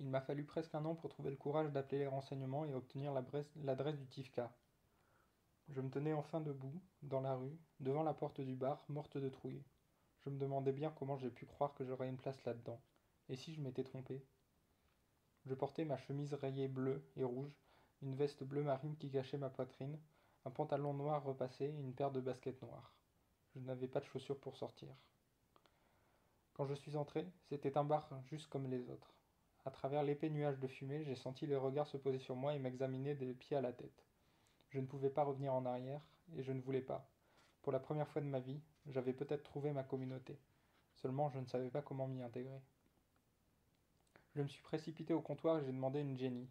Il m'a fallu presque un an pour trouver le courage d'appeler les renseignements et obtenir l'adresse du Tifka. Je me tenais enfin debout, dans la rue, devant la porte du bar, morte de trouille. Je me demandais bien comment j'ai pu croire que j'aurais une place là-dedans. Et si je m'étais trompé? Je portais ma chemise rayée bleue et rouge, une veste bleu marine qui cachait ma poitrine, un pantalon noir repassé et une paire de baskets noires. Je n'avais pas de chaussures pour sortir. Quand je suis entré, c'était un bar juste comme les autres. À travers l'épais nuage de fumée, j'ai senti les regards se poser sur moi et m'examiner des pieds à la tête. Je ne pouvais pas revenir en arrière, et je ne voulais pas. Pour la première fois de ma vie, j'avais peut-être trouvé ma communauté. Seulement, je ne savais pas comment m'y intégrer. Je me suis précipité au comptoir et j'ai demandé une Jenny.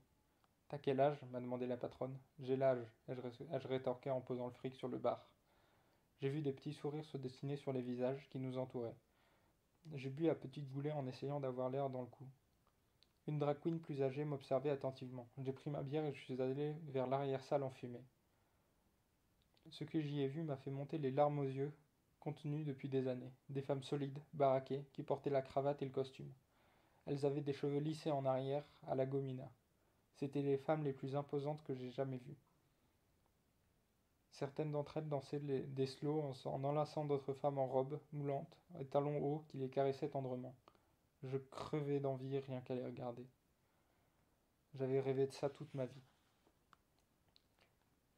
T'as quel âge? m'a demandé la patronne. J'ai l'âge, ai-je rétorqué en posant le fric sur le bar. J'ai vu des petits sourires se dessiner sur les visages qui nous entouraient. J'ai bu à petites goulées en essayant d'avoir l'air dans le coup. Une drag plus âgée m'observait attentivement. J'ai pris ma bière et je suis allé vers l'arrière-salle en fumée. Ce que j'y ai vu m'a fait monter les larmes aux yeux, contenues depuis des années. Des femmes solides, baraquées, qui portaient la cravate et le costume. Elles avaient des cheveux lissés en arrière, à la gomina. C'étaient les femmes les plus imposantes que j'ai jamais vues. Certaines d'entre elles dansaient des slows en enlaçant d'autres femmes en robe, moulantes, et talons hauts qui les caressaient tendrement. Je crevais d'envie rien qu'à les regarder. J'avais rêvé de ça toute ma vie.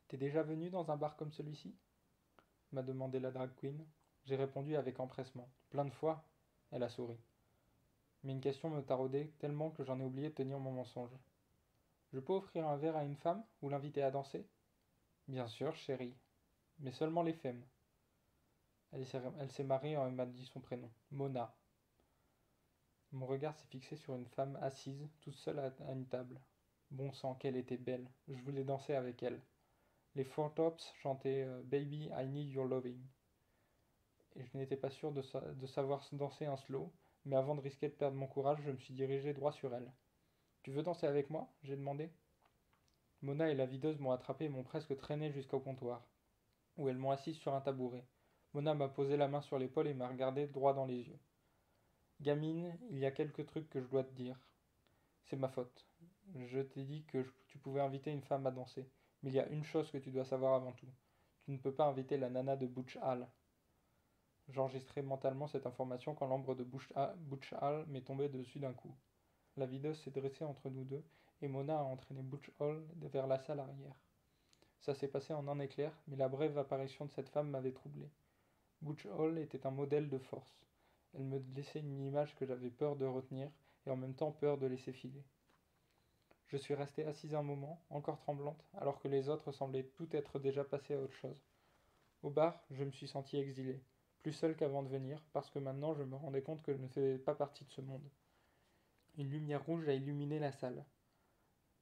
T'es déjà venu dans un bar comme celui-ci? m'a demandé la drag queen. J'ai répondu avec empressement. Plein de fois Elle a souri. Mais une question me taraudait tellement que j'en ai oublié de tenir mon mensonge. Je peux offrir un verre à une femme ou l'inviter à danser? Bien sûr, chérie. Mais seulement les femmes. Elle s'est mariée et m'a dit son prénom. Mona. Mon regard s'est fixé sur une femme assise, toute seule à une table. Bon sang, qu'elle était belle. Je voulais danser avec elle. Les Four Tops chantaient euh, Baby, I need your loving. Je n'étais pas sûr de, de savoir danser un slow, mais avant de risquer de perdre mon courage, je me suis dirigé droit sur elle. Tu veux danser avec moi? j'ai demandé. Mona et la videuse m'ont attrapé et m'ont presque traîné jusqu'au comptoir, où elles m'ont assise sur un tabouret. Mona m'a posé la main sur l'épaule et m'a regardé droit dans les yeux. Gamine, il y a quelques trucs que je dois te dire. C'est ma faute. Je t'ai dit que tu pouvais inviter une femme à danser. Mais il y a une chose que tu dois savoir avant tout. Tu ne peux pas inviter la nana de Butch Hall. J'enregistrais mentalement cette information quand l'ombre de Butch Hall m'est tombée dessus d'un coup. La videuse s'est dressée entre nous deux et Mona a entraîné Butch Hall vers la salle arrière. Ça s'est passé en un éclair, mais la brève apparition de cette femme m'avait troublé. Butch Hall était un modèle de force. Elle me laissait une image que j'avais peur de retenir et en même temps peur de laisser filer. Je suis restée assise un moment, encore tremblante, alors que les autres semblaient tout être déjà passés à autre chose. Au bar, je me suis sentie exilée, plus seule qu'avant de venir, parce que maintenant je me rendais compte que je ne faisais pas partie de ce monde. Une lumière rouge a illuminé la salle.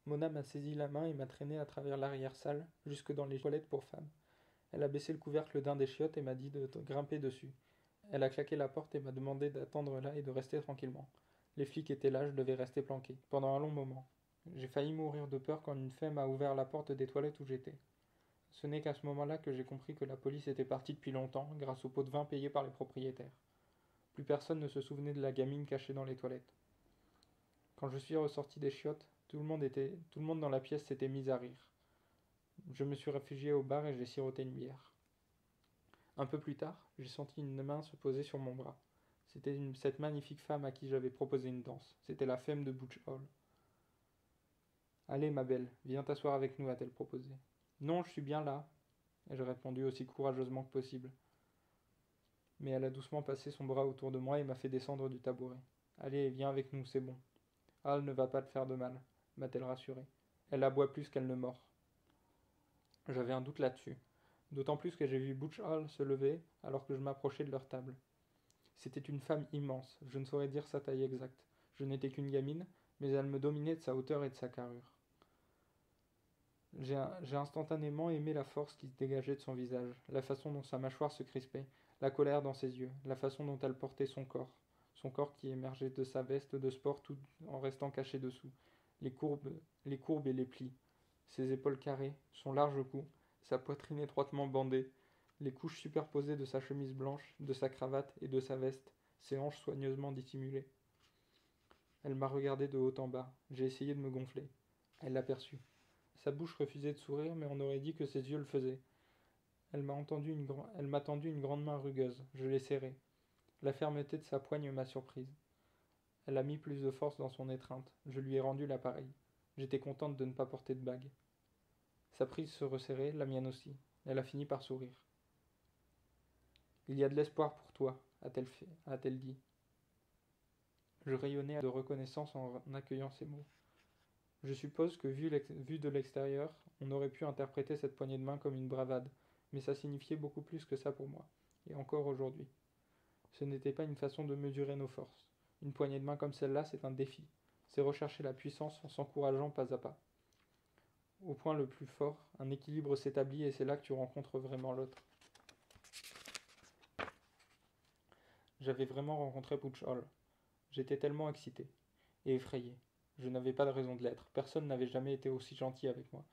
Mona m'a saisi la main et m'a traîné à travers l'arrière-salle, jusque dans les toilettes pour femmes. Elle a baissé le couvercle d'un des chiottes et m'a dit de grimper dessus. Elle a claqué la porte et m'a demandé d'attendre là et de rester tranquillement. Les flics étaient là, je devais rester planqué, pendant un long moment. J'ai failli mourir de peur quand une femme a ouvert la porte des toilettes où j'étais. Ce n'est qu'à ce moment-là que j'ai compris que la police était partie depuis longtemps, grâce au pot de vin payé par les propriétaires. Plus personne ne se souvenait de la gamine cachée dans les toilettes. Quand je suis ressorti des chiottes, tout le monde, tout le monde dans la pièce s'était mis à rire. Je me suis réfugié au bar et j'ai siroté une bière. Un peu plus tard, j'ai senti une main se poser sur mon bras. C'était cette magnifique femme à qui j'avais proposé une danse. C'était la femme de Butch Hall. Allez, ma belle, viens t'asseoir avec nous, a-t-elle proposé. Non, je suis bien là, ai-je répondu aussi courageusement que possible. Mais elle a doucement passé son bras autour de moi et m'a fait descendre du tabouret. Allez, viens avec nous, c'est bon. Hall ne va pas te faire de mal, m'a-t-elle rassuré. Elle aboie plus qu'elle ne mord. J'avais un doute là-dessus d'autant plus que j'ai vu Butch Hall se lever alors que je m'approchais de leur table. C'était une femme immense, je ne saurais dire sa taille exacte. Je n'étais qu'une gamine, mais elle me dominait de sa hauteur et de sa carrure. J'ai instantanément aimé la force qui se dégageait de son visage, la façon dont sa mâchoire se crispait, la colère dans ses yeux, la façon dont elle portait son corps, son corps qui émergeait de sa veste de sport tout en restant caché dessous, les courbes, les courbes et les plis, ses épaules carrées, son large cou, sa poitrine étroitement bandée, les couches superposées de sa chemise blanche, de sa cravate et de sa veste, ses hanches soigneusement dissimulées. Elle m'a regardé de haut en bas. J'ai essayé de me gonfler. Elle l'aperçut. Sa bouche refusait de sourire, mais on aurait dit que ses yeux le faisaient. Elle m'a tendu une, grande main rugueuse. Je l'ai serrée. La fermeté de sa poigne m'a surprise. Elle a mis plus de force dans son étreinte. Je lui ai rendu l'appareil. J'étais contente de ne pas porter de bague. Sa prise se resserrait, la mienne aussi. Elle a fini par sourire. Il y a de l'espoir pour toi, a-t-elle a-t-elle dit. Je rayonnais de reconnaissance en accueillant ces mots. Je suppose que vu, vu de l'extérieur, on aurait pu interpréter cette poignée de main comme une bravade, mais ça signifiait beaucoup plus que ça pour moi, et encore aujourd'hui. Ce n'était pas une façon de mesurer nos forces. Une poignée de main comme celle-là, c'est un défi. C'est rechercher la puissance en s'encourageant pas à pas. Au point le plus fort, un équilibre s'établit et c'est là que tu rencontres vraiment l'autre. J'avais vraiment rencontré Butch Hall. J'étais tellement excité et effrayé. Je n'avais pas de raison de l'être. Personne n'avait jamais été aussi gentil avec moi.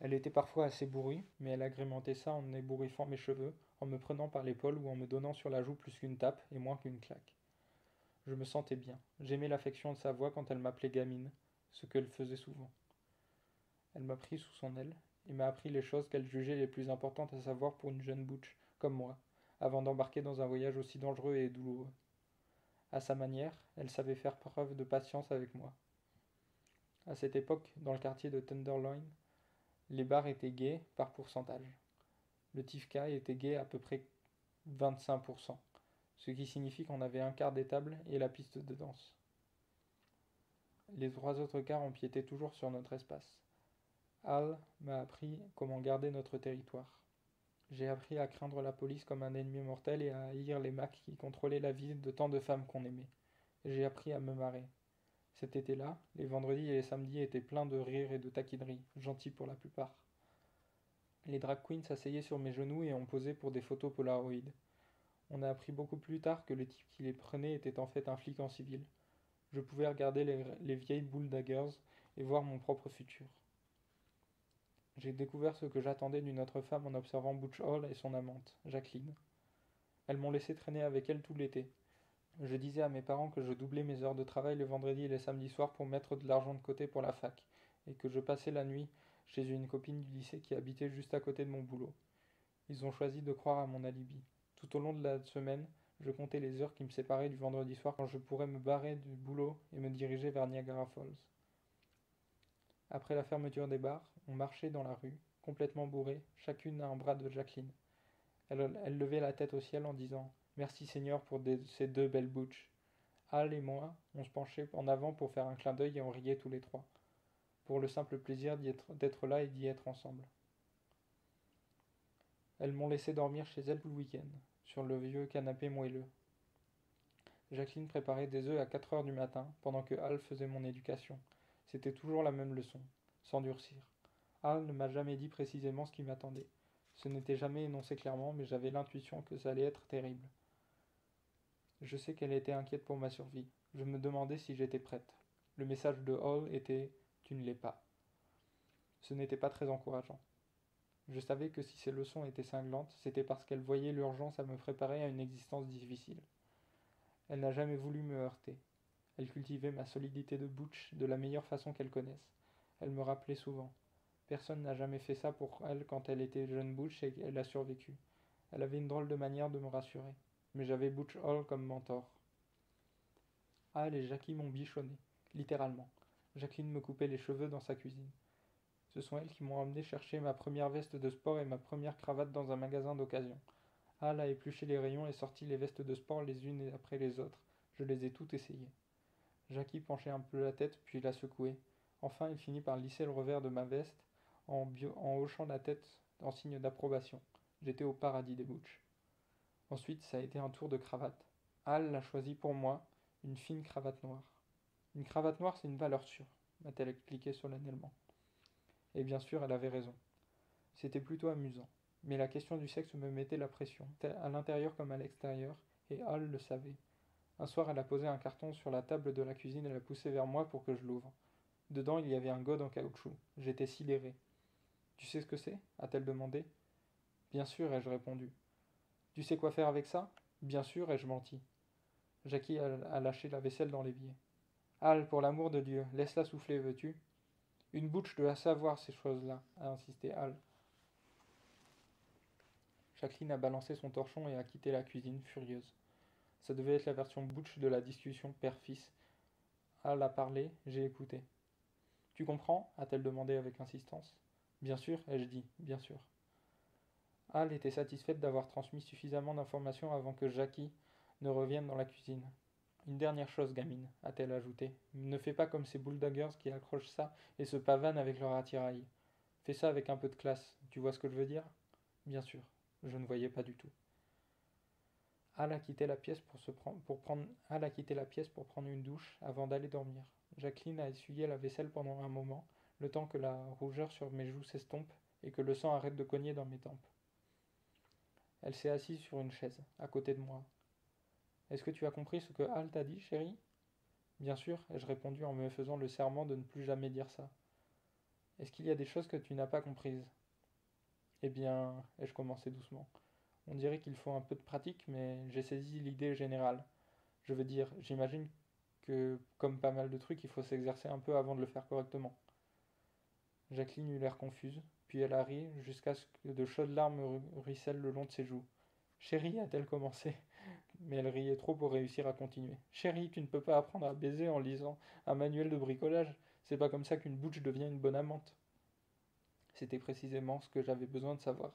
Elle était parfois assez bourrue, mais elle agrémentait ça en ébouriffant mes cheveux, en me prenant par l'épaule ou en me donnant sur la joue plus qu'une tape et moins qu'une claque. Je me sentais bien. J'aimais l'affection de sa voix quand elle m'appelait gamine, ce qu'elle faisait souvent. Elle m'a pris sous son aile et m'a appris les choses qu'elle jugeait les plus importantes à savoir pour une jeune butch, comme moi, avant d'embarquer dans un voyage aussi dangereux et douloureux. À sa manière, elle savait faire preuve de patience avec moi. À cette époque, dans le quartier de Tenderloin, les bars étaient gays par pourcentage. Le Tifka était gay à peu près 25%, ce qui signifie qu'on avait un quart des tables et la piste de danse. Les trois autres quarts empiétaient toujours sur notre espace. Al m'a appris comment garder notre territoire. J'ai appris à craindre la police comme un ennemi mortel et à haïr les macs qui contrôlaient la vie de tant de femmes qu'on aimait. J'ai appris à me marrer. Cet été-là, les vendredis et les samedis étaient pleins de rires et de taquineries, gentils pour la plupart. Les drag queens s'asseyaient sur mes genoux et ont posé pour des photos Polaroid. On a appris beaucoup plus tard que le type qui les prenait était en fait un flic en civil. Je pouvais regarder les, les vieilles boules et voir mon propre futur. J'ai découvert ce que j'attendais d'une autre femme en observant Butch Hall et son amante, Jacqueline. Elles m'ont laissé traîner avec elle tout l'été. Je disais à mes parents que je doublais mes heures de travail le vendredi et les samedis soirs pour mettre de l'argent de côté pour la fac, et que je passais la nuit chez une copine du lycée qui habitait juste à côté de mon boulot. Ils ont choisi de croire à mon alibi. Tout au long de la semaine, je comptais les heures qui me séparaient du vendredi soir quand je pourrais me barrer du boulot et me diriger vers Niagara Falls. Après la fermeture des bars, on marchait dans la rue, complètement bourrés, chacune à un bras de Jacqueline. Elle, levait la tête au ciel en disant Merci Seigneur pour ces deux belles bouches. Al et moi, on se penchait en avant pour faire un clin d'œil et on riait tous les trois, pour le simple plaisir d'être là et d'y être ensemble. Elles m'ont laissé dormir chez elles tout le week-end, sur le vieux canapé moelleux. Jacqueline préparait des œufs à 4 heures du matin, pendant que Al faisait mon éducation. C'était toujours la même leçon, s'endurcir. Al ne m'a jamais dit précisément ce qui m'attendait. Ce n'était jamais énoncé clairement, mais j'avais l'intuition que ça allait être terrible. Je sais qu'elle était inquiète pour ma survie. Je me demandais si j'étais prête. Le message de Hall était Tu ne l'es pas. Ce n'était pas très encourageant. Je savais que si ces leçons étaient cinglantes, c'était parce qu'elle voyait l'urgence à me préparer à une existence difficile. Elle n'a jamais voulu me heurter. Elle cultivait ma solidité de butch de la meilleure façon qu'elle connaisse. Elle me rappelait souvent. Personne n'a jamais fait ça pour elle quand elle était jeune Butch et qu'elle a survécu. Elle avait une drôle de manière de me rassurer. Mais j'avais Butch Hall comme mentor. Al et Jackie m'ont bichonné, littéralement. Jacqueline me coupait les cheveux dans sa cuisine. Ce sont elles qui m'ont emmené chercher ma première veste de sport et ma première cravate dans un magasin d'occasion. Al a épluché les rayons et sorti les vestes de sport les unes après les autres. Je les ai toutes essayées. Jackie penchait un peu la tête, puis la secouait. Enfin, il finit par lisser le revers de ma veste en, hochant la tête en signe d'approbation. J'étais au paradis des bouches. Ensuite, ça a été un tour de cravate. Al l'a choisi pour moi, une fine cravate noire. Une cravate noire, c'est une valeur sûre, m'a-t-elle expliqué solennellement. Et bien sûr, elle avait raison. C'était plutôt amusant. Mais la question du sexe me mettait la pression, à l'intérieur comme à l'extérieur, et Al le savait. Un soir, elle a posé un carton sur la table de la cuisine et l'a poussé vers moi pour que je l'ouvre. Dedans, il y avait un god en caoutchouc. J'étais sidéré. Tu sais ce que c'est? a-t-elle demandé. Bien sûr, ai-je répondu. Tu sais quoi faire avec ça? Bien sûr, ai-je menti. Jackie a, lâché la vaisselle dans l'évier. Al, pour l'amour de Dieu, laisse-la souffler, veux-tu? Une bouche doit savoir ces choses-là, a insisté Al. Jacqueline a balancé son torchon et a quitté la cuisine, furieuse. Ça devait être la version butch de la discussion père-fils. Al a parlé, j'ai écouté. Tu comprends? a-t-elle demandé avec insistance. Bien sûr, ai-je dit, bien sûr. Al était satisfaite d'avoir transmis suffisamment d'informations avant que Jackie ne revienne dans la cuisine. Une dernière chose, gamine, a-t-elle ajouté. Ne fais pas comme ces bulldaggers qui accrochent ça et se pavanent avec leur attirail. Fais ça avec un peu de classe, tu vois ce que je veux dire? Bien sûr, je ne voyais pas du tout. Al a quitté la pièce pour prendre une douche avant d'aller dormir. Jacqueline a essuyé la vaisselle pendant un moment, le temps que la rougeur sur mes joues s'estompe et que le sang arrête de cogner dans mes tempes. Elle s'est assise sur une chaise, à côté de moi. Est-ce que tu as compris ce que Al t'a dit, chérie? Bien sûr, ai-je répondu en me faisant le serment de ne plus jamais dire ça. Est-ce qu'il y a des choses que tu n'as pas comprises? Eh bien, ai-je commencé doucement. On dirait qu'il faut un peu de pratique, mais j'ai saisi l'idée générale. Je veux dire, j'imagine que, comme pas mal de trucs, il faut s'exercer un peu avant de le faire correctement. Jacqueline eut l'air confuse, puis elle a ri jusqu'à ce que de chaudes larmes ruissellent le long de ses joues. Chérie, a-t-elle commencé? Mais elle riait trop pour réussir à continuer. Chérie, tu ne peux pas apprendre à baiser en lisant un manuel de bricolage. C'est pas comme ça qu'une bouche devient une bonne amante. C'était précisément ce que j'avais besoin de savoir.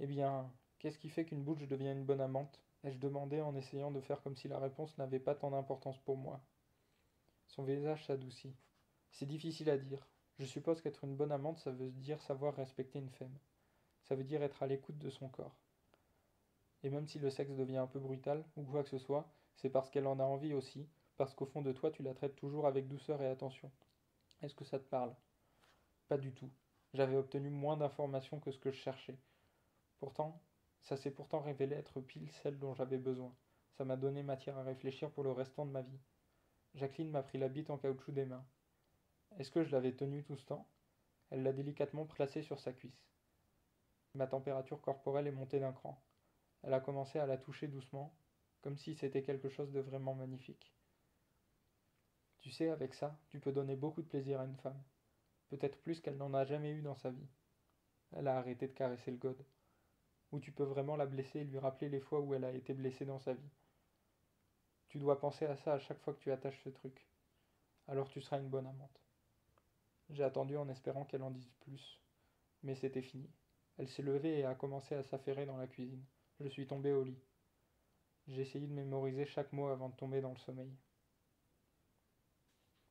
Eh bien, Qu'est-ce qui fait qu'une bouche devient une bonne amante? ai-je demandé en essayant de faire comme si la réponse n'avait pas tant d'importance pour moi. Son visage s'adoucit. C'est difficile à dire. Je suppose qu'être une bonne amante, ça veut dire savoir respecter une femme. Ça veut dire être à l'écoute de son corps. Et même si le sexe devient un peu brutal, ou quoi que ce soit, c'est parce qu'elle en a envie aussi, parce qu'au fond de toi, tu la traites toujours avec douceur et attention. Est-ce que ça te parle? Pas du tout. J'avais obtenu moins d'informations que ce que je cherchais. Pourtant, ça s'est pourtant révélé être pile celle dont j'avais besoin. Ça m'a donné matière à réfléchir pour le restant de ma vie. Jacqueline m'a pris la bite en caoutchouc des mains. Est-ce que je l'avais tenue tout ce temps? Elle l'a délicatement placée sur sa cuisse. Ma température corporelle est montée d'un cran. Elle a commencé à la toucher doucement, comme si c'était quelque chose de vraiment magnifique. Tu sais, avec ça, tu peux donner beaucoup de plaisir à une femme. Peut-être plus qu'elle n'en a jamais eu dans sa vie. Elle a arrêté de caresser le gode où tu peux vraiment la blesser et lui rappeler les fois où elle a été blessée dans sa vie. Tu dois penser à ça à chaque fois que tu attaches ce truc. Alors tu seras une bonne amante. J'ai attendu en espérant qu'elle en dise plus, mais c'était fini. Elle s'est levée et a commencé à s'affairer dans la cuisine. Je suis tombé au lit. J'ai essayé de mémoriser chaque mot avant de tomber dans le sommeil.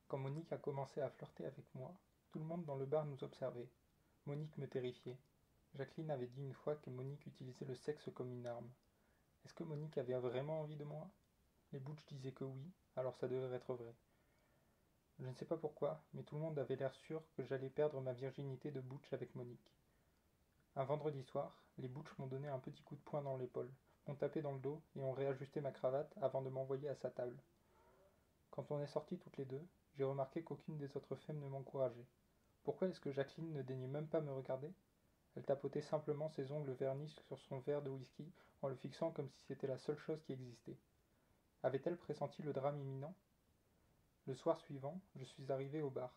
Quand Monique a commencé à flirter avec moi, tout le monde dans le bar nous observait. Monique me terrifiait. Jacqueline avait dit une fois que Monique utilisait le sexe comme une arme. Est-ce que Monique avait vraiment envie de moi? Les Butch disaient que oui, alors ça devait être vrai. Je ne sais pas pourquoi, mais tout le monde avait l'air sûr que j'allais perdre ma virginité de Butch avec Monique. Un vendredi soir, les Butch m'ont donné un petit coup de poing dans l'épaule, m'ont tapé dans le dos et ont réajusté ma cravate avant de m'envoyer à sa table. Quand on est sortis toutes les deux, j'ai remarqué qu'aucune des autres femmes ne m'encourageait. Pourquoi est-ce que Jacqueline ne daignait même pas me regarder? Elle tapotait simplement ses ongles vernis sur son verre de whisky en le fixant comme si c'était la seule chose qui existait. Avait-elle pressenti le drame imminent? Le soir suivant, je suis arrivé au bar.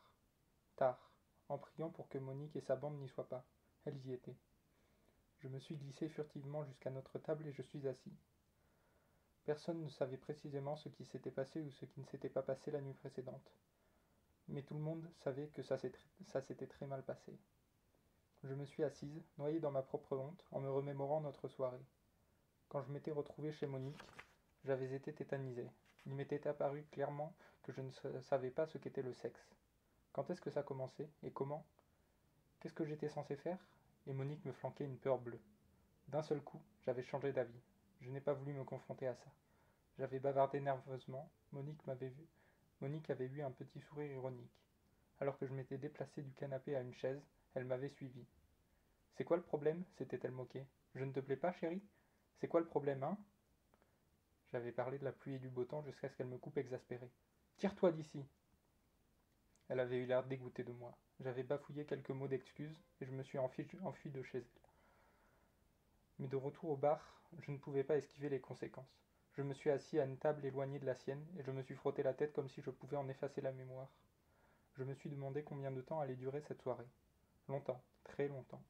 Tard, en priant pour que Monique et sa bande n'y soient pas. Elles y étaient. Je me suis glissé furtivement jusqu'à notre table et je suis assis. Personne ne savait précisément ce qui s'était passé ou ce qui ne s'était pas passé la nuit précédente. Mais tout le monde savait que ça s'était très mal passé. Je me suis assise, noyée dans ma propre honte, en me remémorant notre soirée. Quand je m'étais retrouvé chez Monique, j'avais été tétanisé. Il m'était apparu clairement que je ne savais pas ce qu'était le sexe. Quand est-ce que ça commençait et comment? Qu'est-ce que j'étais censé faire? Et Monique me flanquait une peur bleue. D'un seul coup, j'avais changé d'avis. Je n'ai pas voulu me confronter à ça. J'avais bavardé nerveusement. Monique m'avait vu. Monique avait eu un petit sourire ironique. Alors que je m'étais déplacé du canapé à une chaise, elle m'avait suivi. C'est quoi le problème? s'était-elle moquée. Je ne te plais pas, chérie C'est quoi le problème, hein? J'avais parlé de la pluie et du beau temps jusqu'à ce qu'elle me coupe exaspérée. Tire-toi d'ici Elle avait eu l'air dégoûtée de moi. J'avais bafouillé quelques mots d'excuses et je me suis enfui, enfui de chez elle. Mais de retour au bar, je ne pouvais pas esquiver les conséquences. Je me suis assis à une table éloignée de la sienne, et je me suis frotté la tête comme si je pouvais en effacer la mémoire. Je me suis demandé combien de temps allait durer cette soirée. Longtemps, très longtemps.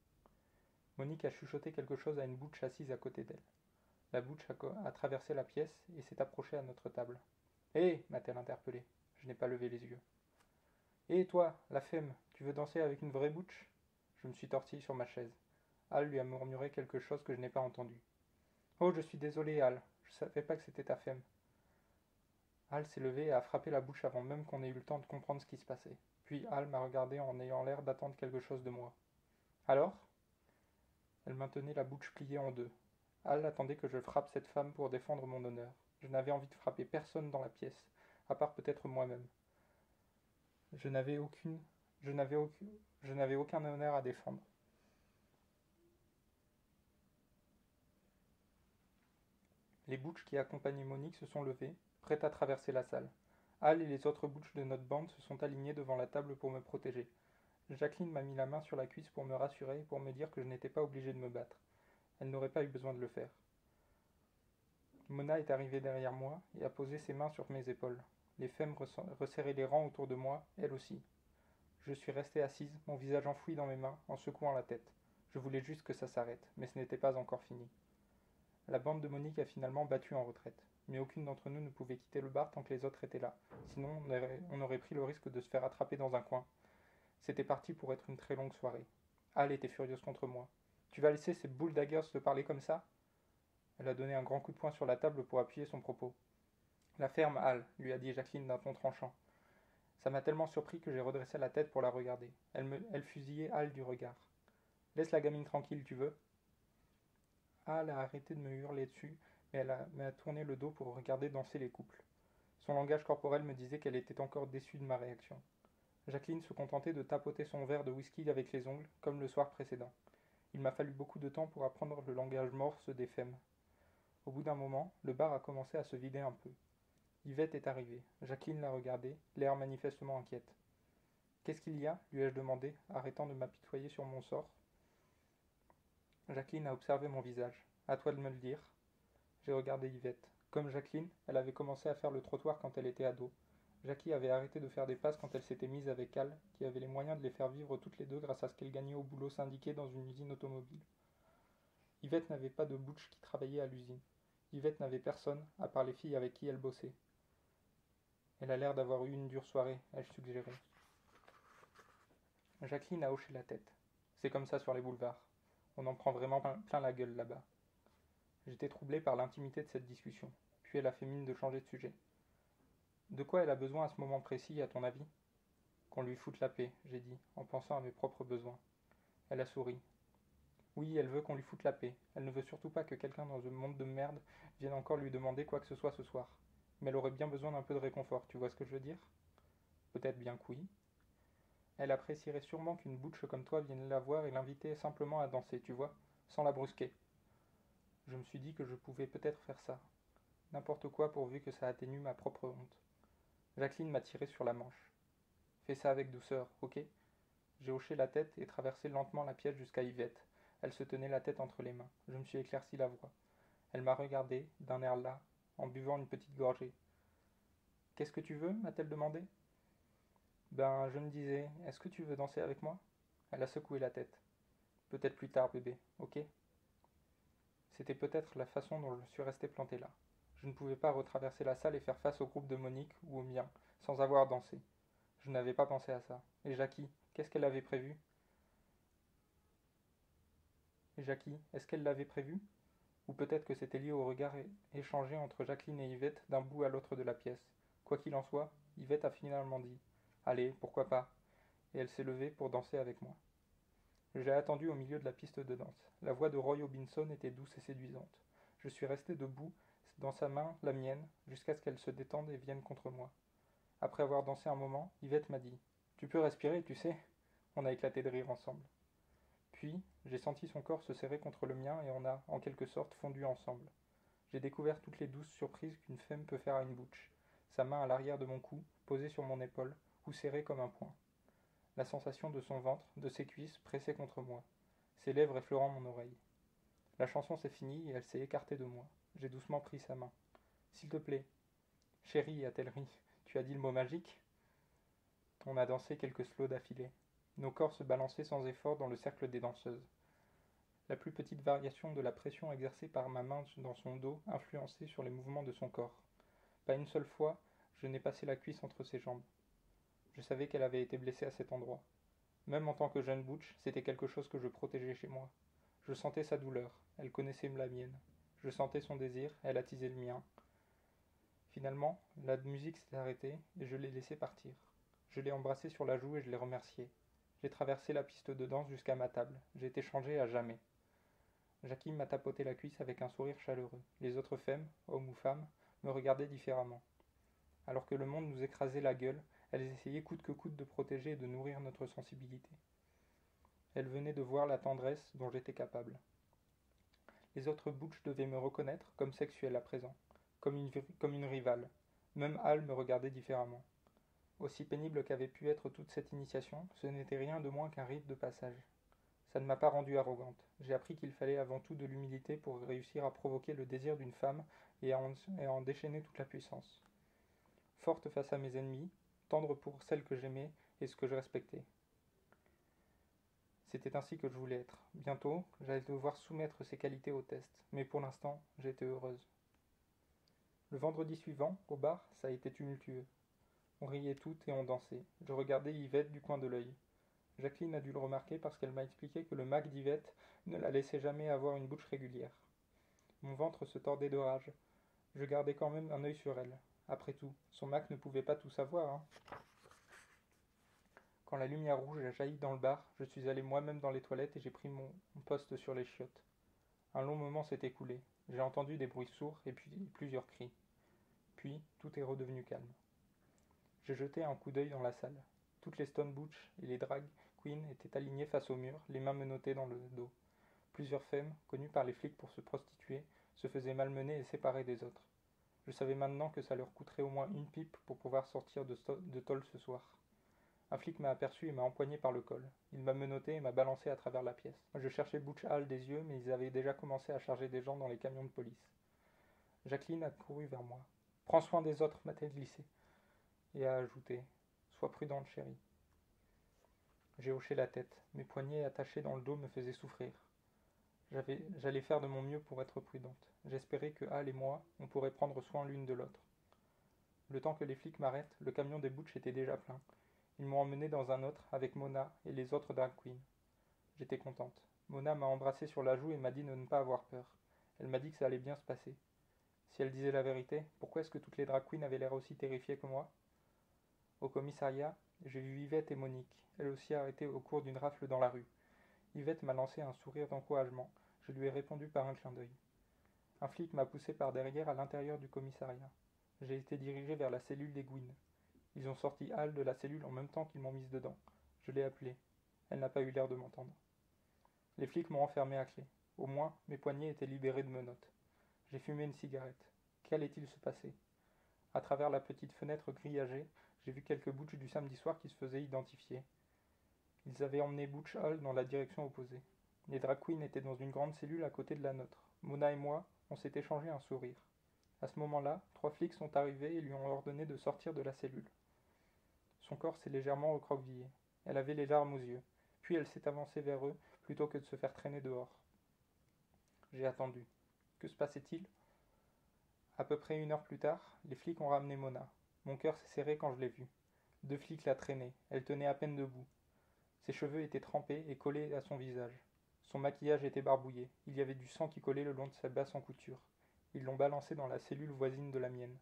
Monique a chuchoté quelque chose à une bouche assise à côté d'elle. La bouche a, traversé la pièce et s'est approchée à notre table. Hé m'a-t-elle interpellé. Je n'ai pas levé les yeux. Hé toi, la femme, tu veux danser avec une vraie bouche? Je me suis tortillé sur ma chaise. Al lui a murmuré quelque chose que je n'ai pas entendu. Oh, je suis désolé, Al, je savais pas que c'était ta femme. Al s'est levé et a frappé la bouche avant même qu'on ait eu le temps de comprendre ce qui se passait. Puis Al m'a regardé en ayant l'air d'attendre quelque chose de moi. Alors Elle maintenait la bouche pliée en deux. Al attendait que je frappe cette femme pour défendre mon honneur. Je n'avais envie de frapper personne dans la pièce, à part peut-être moi-même. Je n'avais aucune. Je n'avais aucun. Je n'avais aucun honneur à défendre. Les bouches qui accompagnaient Monique se sont levées, prêtes à traverser la salle. Al et les autres bouches de notre bande se sont alignés devant la table pour me protéger. Jacqueline m'a mis la main sur la cuisse pour me rassurer et pour me dire que je n'étais pas obligé de me battre. Elle n'aurait pas eu besoin de le faire. Mona est arrivée derrière moi et a posé ses mains sur mes épaules. Les femmes resserraient les rangs autour de moi, elle aussi. Je suis restée assise, mon visage enfoui dans mes mains, en secouant la tête. Je voulais juste que ça s'arrête, mais ce n'était pas encore fini. La bande de Monique a finalement battu en retraite, mais aucune d'entre nous ne pouvait quitter le bar tant que les autres étaient là, sinon on aurait, pris le risque de se faire attraper dans un coin. C'était parti pour être une très longue soirée. Al était furieuse contre moi. Tu vas laisser ces boules daggers se parler comme ça? Elle a donné un grand coup de poing sur la table pour appuyer son propos. La ferme, Al, lui a dit Jacqueline d'un ton tranchant. Ça m'a tellement surpris que j'ai redressé la tête pour la regarder. Elle, me, elle fusillait Al du regard. Laisse la gamine tranquille, tu veux? Al a arrêté de me hurler dessus, mais elle m'a tourné le dos pour regarder danser les couples. Son langage corporel me disait qu'elle était encore déçue de ma réaction. Jacqueline se contentait de tapoter son verre de whisky avec les ongles, comme le soir précédent. Il m'a fallu beaucoup de temps pour apprendre le langage morse des femmes. Au bout d'un moment, le bar a commencé à se vider un peu. Yvette est arrivée. Jacqueline l'a regardée, l'air manifestement inquiète. Qu'est-ce qu'il y a? lui ai-je demandé, arrêtant de m'apitoyer sur mon sort. Jacqueline a observé mon visage. À toi de me le dire. J'ai regardé Yvette. Comme Jacqueline, elle avait commencé à faire le trottoir quand elle était ado. Jackie avait arrêté de faire des passes quand elle s'était mise avec Al, qui avait les moyens de les faire vivre toutes les deux grâce à ce qu'elle gagnait au boulot syndiqué dans une usine automobile. Yvette n'avait pas de butch qui travaillait à l'usine. Yvette n'avait personne, à part les filles avec qui elle bossait. Elle a l'air d'avoir eu une dure soirée, ai-je suggéré. Jacqueline a hoché la tête. C'est comme ça sur les boulevards. On en prend vraiment plein la gueule là-bas. J'étais troublé par l'intimité de cette discussion, puis elle a fait mine de changer de sujet. De quoi elle a besoin à ce moment précis, à ton avis? Qu'on lui foute la paix, j'ai dit, en pensant à mes propres besoins. Elle a souri. Oui, elle veut qu'on lui foute la paix. Elle ne veut surtout pas que quelqu'un dans un monde de merde vienne encore lui demander quoi que ce soit ce soir. Mais elle aurait bien besoin d'un peu de réconfort, tu vois ce que je veux dire? Peut-être bien que oui. Elle apprécierait sûrement qu'une bouche comme toi vienne la voir et l'inviter simplement à danser, tu vois, sans la brusquer. Je me suis dit que je pouvais peut-être faire ça. N'importe quoi pourvu que ça atténue ma propre honte. Jacqueline m'a tiré sur la manche. Fais ça avec douceur, ok? J'ai hoché la tête et traversé lentement la pièce jusqu'à Yvette. Elle se tenait la tête entre les mains. Je me suis éclairci la voix. Elle m'a regardé, d'un air las, en buvant une petite gorgée. Qu'est-ce que tu veux? m'a-t-elle demandé. Ben, je me disais, est-ce que tu veux danser avec moi? Elle a secoué la tête. Peut-être plus tard, bébé, ok? C'était peut-être la façon dont je suis resté planté là. Je ne pouvais pas retraverser la salle et faire face au groupe de Monique ou au mien, sans avoir dansé. Je n'avais pas pensé à ça. Et Jackie, qu'est-ce qu'elle avait prévu? Et Jackie, est-ce qu'elle l'avait prévu? Ou peut-être que c'était lié au regard échangé entre Jacqueline et Yvette d'un bout à l'autre de la pièce. Quoi qu'il en soit, Yvette a finalement dit Allez, pourquoi pas? Et elle s'est levée pour danser avec moi. J'ai attendu au milieu de la piste de danse. La voix de Roy Hobinson était douce et séduisante. Je suis resté debout dans sa main la mienne, jusqu'à ce qu'elle se détende et vienne contre moi. Après avoir dansé un moment, Yvette m'a dit Tu peux respirer, tu sais On a éclaté de rire ensemble. Puis, j'ai senti son corps se serrer contre le mien et on a, en quelque sorte, fondu ensemble. J'ai découvert toutes les douces surprises qu'une femme peut faire à une bouche. Sa main à l'arrière de mon cou, posée sur mon épaule, ou serrée comme un poing. La sensation de son ventre, de ses cuisses pressées contre moi, ses lèvres effleurant mon oreille. La chanson s'est finie et elle s'est écartée de moi. J'ai doucement pris sa main. S'il te plaît. Chérie, a-t-elle ri, tu as dit le mot magique? On a dansé quelques slows d'affilée. Nos corps se balançaient sans effort dans le cercle des danseuses. La plus petite variation de la pression exercée par ma main dans son dos influençait sur les mouvements de son corps. Pas une seule fois, je n'ai passé la cuisse entre ses jambes. Je savais qu'elle avait été blessée à cet endroit. Même en tant que jeune butch, c'était quelque chose que je protégeais chez moi. Je sentais sa douleur, elle connaissait la mienne. Je sentais son désir, elle attisait le mien. Finalement, la musique s'est arrêtée et je l'ai laissé partir. Je l'ai embrassé sur la joue et je l'ai remercié. J'ai traversé la piste de danse jusqu'à ma table. J'ai été changé à jamais. Jackie m'a tapoté la cuisse avec un sourire chaleureux. Les autres femmes, hommes ou femmes, me regardaient différemment. Alors que le monde nous écrasait la gueule, elles essayaient coûte que coûte de protéger et de nourrir notre sensibilité. Elles venaient de voir la tendresse dont j'étais capable. Les autres butch devaient me reconnaître comme sexuel à présent, comme une, rivale. Même Al me regardait différemment. Aussi pénible qu'avait pu être toute cette initiation, ce n'était rien de moins qu'un rite de passage. Ça ne m'a pas rendue arrogante. J'ai appris qu'il fallait avant tout de l'humilité pour réussir à provoquer le désir d'une femme et à, en, et à en déchaîner toute la puissance. Forte face à mes ennemis, tendre pour celle que j'aimais et ce que je respectais. C'était ainsi que je voulais être. Bientôt, j'allais devoir soumettre ces qualités au test, mais pour l'instant, j'étais heureuse. Le vendredi suivant, au bar, ça a été tumultueux. On riait toutes et on dansait. Je regardais Yvette du coin de l'œil. Jacqueline a dû le remarquer parce qu'elle m'a expliqué que le Mac d'Yvette ne la laissait jamais avoir une bouche régulière. Mon ventre se tordait de rage. Je gardais quand même un œil sur elle. Après tout, son Mac ne pouvait pas tout savoir. Hein. Quand la lumière rouge a jailli dans le bar, je suis allé moi-même dans les toilettes et j'ai pris mon poste sur les chiottes. Un long moment s'est écoulé. J'ai entendu des bruits sourds et puis plusieurs cris. Puis, tout est redevenu calme. J'ai jeté un coup d'œil dans la salle. Toutes les Stone Butch et les Drag Queens étaient alignées face au mur, les mains menottées dans le dos. Plusieurs femmes, connues par les flics pour se prostituer, se faisaient malmener et séparer des autres. Je savais maintenant que ça leur coûterait au moins une pipe pour pouvoir sortir de, de tôle ce soir. Un flic m'a aperçu et m'a empoigné par le col. Il m'a menotté et m'a balancé à travers la pièce. Je cherchais Butch Hall des yeux, mais ils avaient déjà commencé à charger des gens dans les camions de police. Jacqueline a couru vers moi. Prends soin des autres, m'a-t-elle glissé. Et a ajouté Sois prudente, chérie. J'ai hoché la tête. Mes poignets attachés dans le dos me faisaient souffrir. J'allais faire de mon mieux pour être prudente. J'espérais que Hal et moi, on pourrait prendre soin l'une de l'autre. Le temps que les flics m'arrêtent, le camion des Butch était déjà plein. Ils m'ont emmené dans un autre avec Mona et les autres drag queens. J'étais contente. Mona m'a embrassé sur la joue et m'a dit de ne pas avoir peur. Elle m'a dit que ça allait bien se passer. Si elle disait la vérité, pourquoi est-ce que toutes les drag queens avaient l'air aussi terrifiées que moi? Au commissariat, j'ai vu Yvette et Monique, elle aussi arrêtée au cours d'une rafle dans la rue. Yvette m'a lancé un sourire d'encouragement. Je lui ai répondu par un clin d'œil. Un flic m'a poussé par derrière à l'intérieur du commissariat. J'ai été dirigé vers la cellule des Gouines. Ils ont sorti Al de la cellule en même temps qu'ils m'ont mise dedans. Je l'ai appelée. Elle n'a pas eu l'air de m'entendre. Les flics m'ont enfermé à clé. Au moins, mes poignets étaient libérés de menottes. J'ai fumé une cigarette. Qu'allait-il se passer À travers la petite fenêtre grillagée, j'ai vu quelques butch du samedi soir qui se faisaient identifier. Ils avaient emmené Butch Hall dans la direction opposée. Les drag étaient dans une grande cellule à côté de la nôtre. Mona et moi, on s'est échangé un sourire. À ce moment-là, trois flics sont arrivés et lui ont ordonné de sortir de la cellule. Son corps s'est légèrement recroquevillé. Elle avait les larmes aux yeux. Puis elle s'est avancée vers eux plutôt que de se faire traîner dehors. J'ai attendu. Que se passait-il? À peu près une heure plus tard, les flics ont ramené Mona. Mon cœur s'est serré quand je l'ai vue. Deux flics la traînaient. Elle tenait à peine debout. Ses cheveux étaient trempés et collés à son visage. Son maquillage était barbouillé. Il y avait du sang qui collait le long de sa basse en couture. Ils l'ont balancée dans la cellule voisine de la mienne.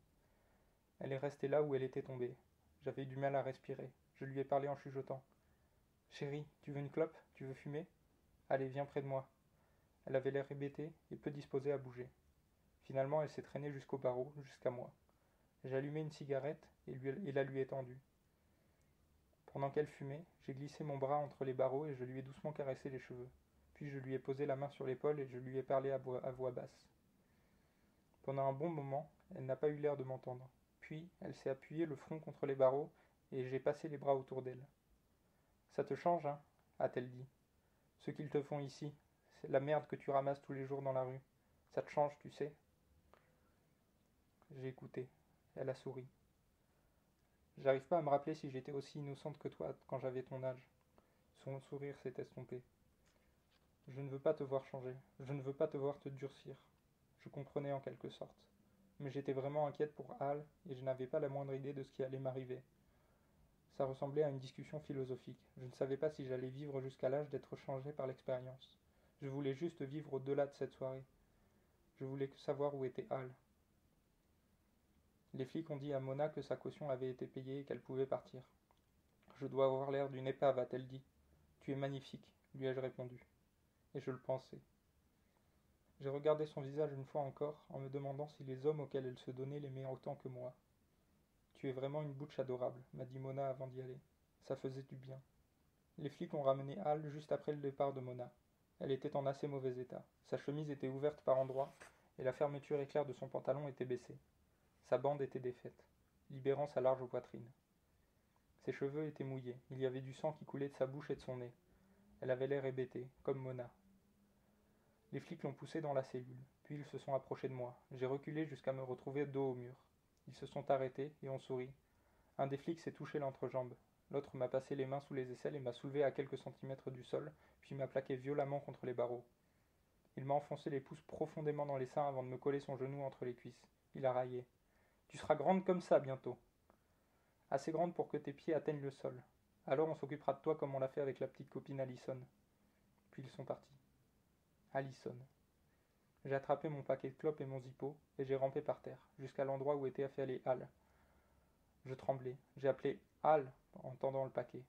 Elle est restée là où elle était tombée. J'avais du mal à respirer. Je lui ai parlé en chuchotant. Chérie, tu veux une clope? Tu veux fumer? Allez, viens près de moi. Elle avait l'air hébétée et peu disposée à bouger. Finalement, elle s'est traînée jusqu'au barreau, jusqu'à moi. J'ai allumé une cigarette et, la lui ai tendue. Pendant qu'elle fumait, j'ai glissé mon bras entre les barreaux et je lui ai doucement caressé les cheveux. Puis je lui ai posé la main sur l'épaule et je lui ai parlé à voix basse. Pendant un bon moment, elle n'a pas eu l'air de m'entendre. Elle s'est appuyée le front contre les barreaux, et j'ai passé les bras autour d'elle. Ça te change, hein? a-t-elle dit. Ce qu'ils te font ici, c'est la merde que tu ramasses tous les jours dans la rue. Ça te change, tu sais. J'ai écouté. Elle a souri. J'arrive pas à me rappeler si j'étais aussi innocente que toi quand j'avais ton âge. Son sourire s'est estompé. Je ne veux pas te voir changer. Je ne veux pas te voir te durcir. Je comprenais en quelque sorte. Mais j'étais vraiment inquiète pour Hal et je n'avais pas la moindre idée de ce qui allait m'arriver. Ça ressemblait à une discussion philosophique. Je ne savais pas si j'allais vivre jusqu'à l'âge d'être changé par l'expérience. Je voulais juste vivre au-delà de cette soirée. Je voulais savoir où était Hal. Les flics ont dit à Mona que sa caution avait été payée et qu'elle pouvait partir. Je dois avoir l'air d'une épave, a-t-elle dit. Tu es magnifique, lui ai-je répondu. Et je le pensais. J'ai regardé son visage une fois encore, en me demandant si les hommes auxquels elle se donnait l'aimaient autant que moi. Tu es vraiment une bouche adorable, m'a dit Mona avant d'y aller. Ça faisait du bien. Les flics ont ramené Hal juste après le départ de Mona. Elle était en assez mauvais état. Sa chemise était ouverte par endroits, et la fermeture éclair de son pantalon était baissée. Sa bande était défaite, libérant sa large poitrine. Ses cheveux étaient mouillés, il y avait du sang qui coulait de sa bouche et de son nez. Elle avait l'air hébétée, comme Mona. Les flics l'ont poussée dans la cellule, puis ils se sont approchés de moi. J'ai reculé jusqu'à me retrouver dos au mur. Ils se sont arrêtés et ont souri. Un des flics s'est touché l'entrejambe. L'autre m'a passé les mains sous les aisselles et m'a soulevé à quelques centimètres du sol, puis m'a plaqué violemment contre les barreaux. Il m'a enfoncé les pouces profondément dans les seins avant de me coller son genou entre les cuisses. Il a raillé. Tu seras grande comme ça bientôt. Assez grande pour que tes pieds atteignent le sol. Alors on s'occupera de toi comme on l'a fait avec la petite copine Allison. Puis ils sont partis. Allison. J'ai attrapé mon paquet de clopes et mon zippo, et j'ai rampé par terre, jusqu'à l'endroit où était affalé Hal. Je tremblais. J'ai appelé Hal en tendant le paquet.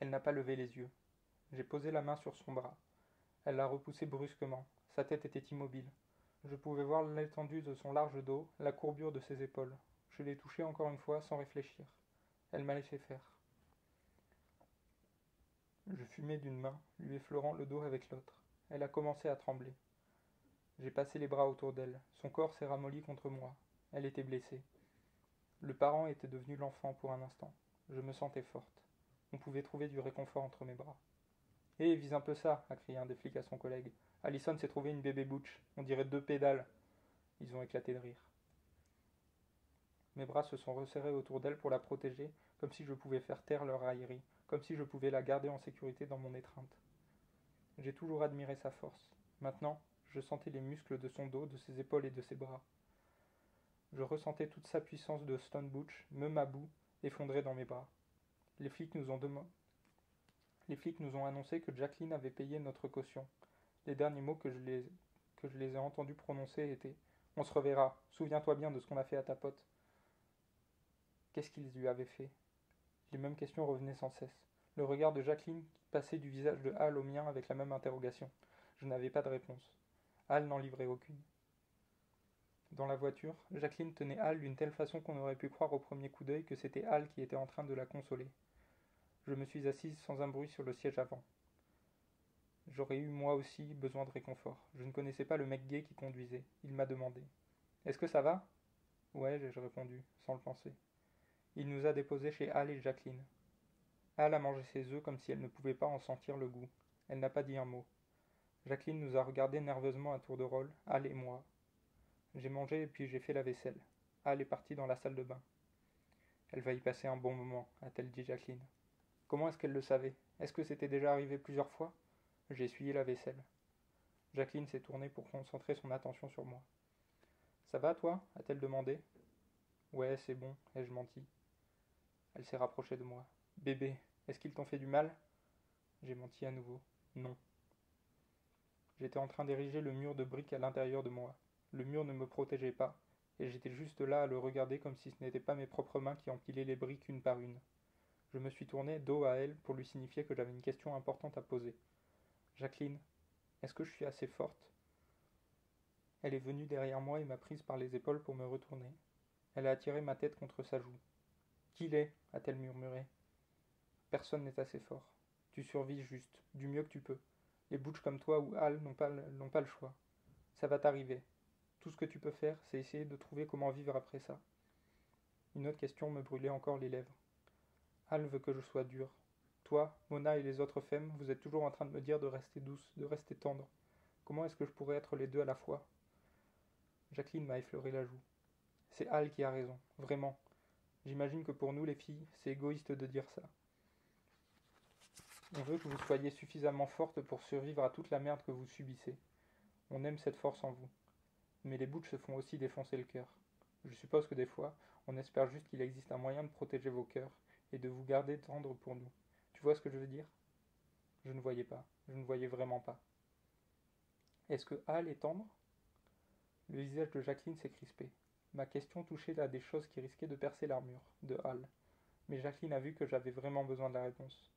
Elle n'a pas levé les yeux. J'ai posé la main sur son bras. Elle l'a repoussé brusquement. Sa tête était immobile. Je pouvais voir l'étendue de son large dos, la courbure de ses épaules. Je l'ai touchée encore une fois sans réfléchir. Elle m'a laissé faire. Je fumais d'une main, lui effleurant le dos avec l'autre. Elle a commencé à trembler. J'ai passé les bras autour d'elle. Son corps s'est ramolli contre moi. Elle était blessée. Le parent était devenu l'enfant pour un instant. Je me sentais forte. On pouvait trouver du réconfort entre mes bras. Hé, vise un peu ça, a crié un des flics à son collègue. Allison s'est trouvé une bébé butch, on dirait deux pédales. Ils ont éclaté de rire. Mes bras se sont resserrés autour d'elle pour la protéger, comme si je pouvais faire taire leur raillerie, comme si je pouvais la garder en sécurité dans mon étreinte. J'ai toujours admiré sa force. Maintenant, je sentais les muscles de son dos, de ses épaules et de ses bras. Je ressentais toute sa puissance de Stone Butch, me à bout, effondrée dans mes bras. Les flics nous ont Les flics nous ont annoncé que Jacqueline avait payé notre caution, les derniers mots que je les, que je les ai entendus prononcer étaient On se reverra, souviens-toi bien de ce qu'on a fait à ta pote. Qu'est-ce qu'ils lui avaient fait? Les mêmes questions revenaient sans cesse. Le regard de Jacqueline passait du visage de Hal au mien avec la même interrogation. Je n'avais pas de réponse. Hal n'en livrait aucune. Dans la voiture, Jacqueline tenait Hal d'une telle façon qu'on aurait pu croire au premier coup d'œil que c'était Hal qui était en train de la consoler. Je me suis assise sans un bruit sur le siège avant. J'aurais eu moi aussi besoin de réconfort. Je ne connaissais pas le mec gay qui conduisait. Il m'a demandé. Est-ce que ça va? Ouais, j'ai répondu, sans le penser. Il nous a déposés chez Al et Jacqueline. Al a mangé ses œufs comme si elle ne pouvait pas en sentir le goût. Elle n'a pas dit un mot. Jacqueline nous a regardés nerveusement à tour de rôle, Al et moi. J'ai mangé et puis j'ai fait la vaisselle. Al est partie dans la salle de bain. Elle va y passer un bon moment, a-t-elle dit Jacqueline. Comment est-ce qu'elle le savait? Est-ce que c'était déjà arrivé plusieurs fois? J'ai essuyé la vaisselle. Jacqueline s'est tournée pour concentrer son attention sur moi. Ça va, toi? a-t-elle demandé. Ouais, c'est bon, ai-je menti. Elle s'est rapprochée de moi. Bébé, est-ce qu'ils t'ont fait du mal? J'ai menti à nouveau. Non. J'étais en train d'ériger le mur de briques à l'intérieur de moi. Le mur ne me protégeait pas, et j'étais juste là à le regarder comme si ce n'étaient pas mes propres mains qui empilaient les briques une par une. Je me suis tourné dos à elle pour lui signifier que j'avais une question importante à poser. Jacqueline, est-ce que je suis assez forte? Elle est venue derrière moi et m'a prise par les épaules pour me retourner. Elle a attiré ma tête contre sa joue. Qu'il est a-t-elle murmuré. Personne n'est assez fort. Tu survis juste, du mieux que tu peux. Les butch comme toi ou Al n'ont pas, le choix. Ça va t'arriver. Tout ce que tu peux faire, c'est essayer de trouver comment vivre après ça. Une autre question me brûlait encore les lèvres. Al veut que je sois dur, toi, Mona et les autres femmes, vous êtes toujours en train de me dire de rester douce, de rester tendre. Comment est-ce que je pourrais être les deux à la fois? Jacqueline m'a effleuré la joue. C'est Al qui a raison, vraiment. J'imagine que pour nous les filles, c'est égoïste de dire ça. On veut que vous soyez suffisamment forte pour survivre à toute la merde que vous subissez. On aime cette force en vous. Mais les bouches se font aussi défoncer le cœur. Je suppose que des fois, on espère juste qu'il existe un moyen de protéger vos cœurs et de vous garder tendre pour nous. Tu vois ce que je veux dire? Je ne voyais pas. Je ne voyais vraiment pas. Est-ce que Hal est tendre? Le visage de Jacqueline s'est crispé. Ma question touchait à des choses qui risquaient de percer l'armure de Hal. Mais Jacqueline a vu que j'avais vraiment besoin de la réponse.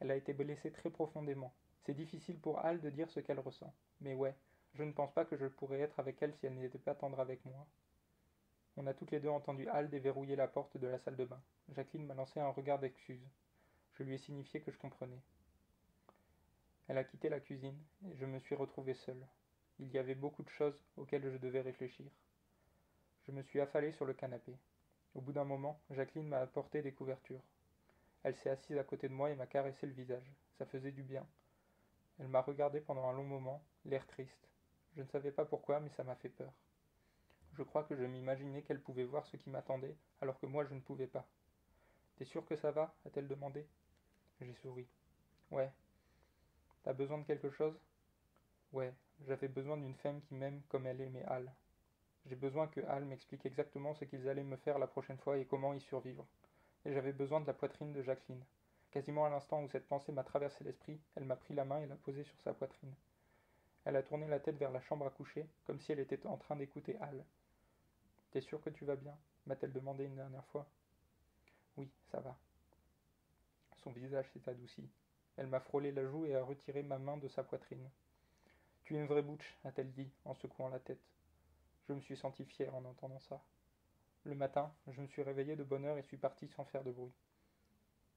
Elle a été blessée très profondément. C'est difficile pour Hal de dire ce qu'elle ressent. Mais ouais, je ne pense pas que je pourrais être avec elle si elle n'était pas tendre avec moi. On a toutes les deux entendu Hal déverrouiller la porte de la salle de bain. Jacqueline m'a lancé un regard d'excuse. Je lui ai signifié que je comprenais. Elle a quitté la cuisine, et je me suis retrouvé seul. Il y avait beaucoup de choses auxquelles je devais réfléchir. Je me suis affalé sur le canapé. Au bout d'un moment, Jacqueline m'a apporté des couvertures. Elle s'est assise à côté de moi et m'a caressé le visage. Ça faisait du bien. Elle m'a regardé pendant un long moment, l'air triste. Je ne savais pas pourquoi, mais ça m'a fait peur. Je crois que je m'imaginais qu'elle pouvait voir ce qui m'attendait, alors que moi je ne pouvais pas. T'es sûr que ça va? a-t-elle demandé. J'ai souri. Ouais. T'as besoin de quelque chose? Ouais, j'avais besoin d'une femme qui m'aime comme elle aimait Al. J'ai besoin que Al m'explique exactement ce qu'ils allaient me faire la prochaine fois et comment y survivre. Et j'avais besoin de la poitrine de Jacqueline. Quasiment à l'instant où cette pensée m'a traversé l'esprit, elle m'a pris la main et l'a posée sur sa poitrine. Elle a tourné la tête vers la chambre à coucher, comme si elle était en train d'écouter Al. T'es sûr que tu vas bien? m'a-t-elle demandé une dernière fois. Oui, ça va. Son visage s'est adouci. Elle m'a frôlé la joue et a retiré ma main de sa poitrine. Tu es une vraie bouche, a-t-elle dit, en secouant la tête. Je me suis senti fier en entendant ça. Le matin, je me suis réveillé de bonne heure et suis parti sans faire de bruit.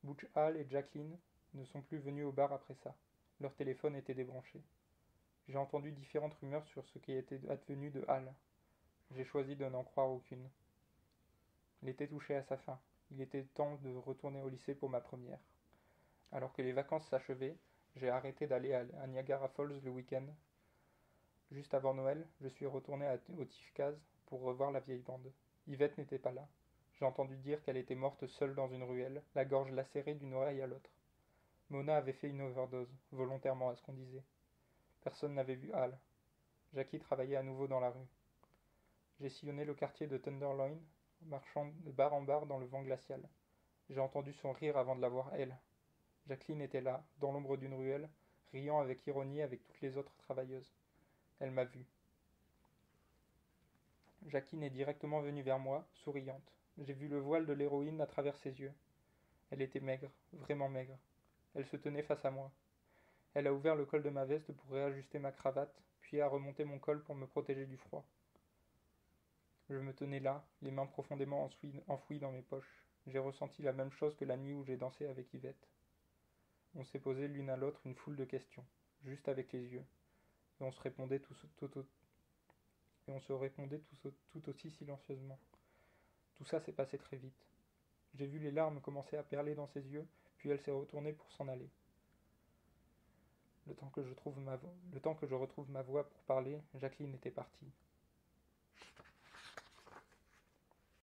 Butch Hall et Jacqueline ne sont plus venus au bar après ça. Leur téléphone était débranché. J'ai entendu différentes rumeurs sur ce qui était advenu de Hall. J'ai choisi de n'en croire aucune. L'été touchait à sa fin. Il était temps de retourner au lycée pour ma première. Alors que les vacances s'achevaient, j'ai arrêté d'aller à Niagara Falls le week-end. Juste avant Noël, je suis retourné au Tifkaz pour revoir la vieille bande. Yvette n'était pas là. J'ai entendu dire qu'elle était morte seule dans une ruelle, la gorge lacérée d'une oreille à l'autre. Mona avait fait une overdose, volontairement à ce qu'on disait. Personne n'avait vu Hal. Jackie travaillait à nouveau dans la rue. J'ai sillonné le quartier de Tenderloin, marchant de bar en bar dans le vent glacial. J'ai entendu son rire avant de la voir elle. Jacqueline était là, dans l'ombre d'une ruelle, riant avec ironie avec toutes les autres travailleuses. Elle m'a vu. Jacqueline est directement venue vers moi, souriante. J'ai vu le voile de l'héroïne à travers ses yeux. Elle était maigre, vraiment maigre. Elle se tenait face à moi. Elle a ouvert le col de ma veste pour réajuster ma cravate, puis a remonté mon col pour me protéger du froid. Je me tenais là, les mains profondément enfouies dans mes poches. J'ai ressenti la même chose que la nuit où j'ai dansé avec Yvette. On s'est posé l'une à l'autre une foule de questions, juste avec les yeux, et on se répondait tout, et on se répondait tout aussi silencieusement. Tout ça s'est passé très vite. J'ai vu les larmes commencer à perler dans ses yeux, puis elle s'est retournée pour s'en aller. Le temps, que je trouve ma le temps que je retrouve ma voix pour parler, Jacqueline était partie.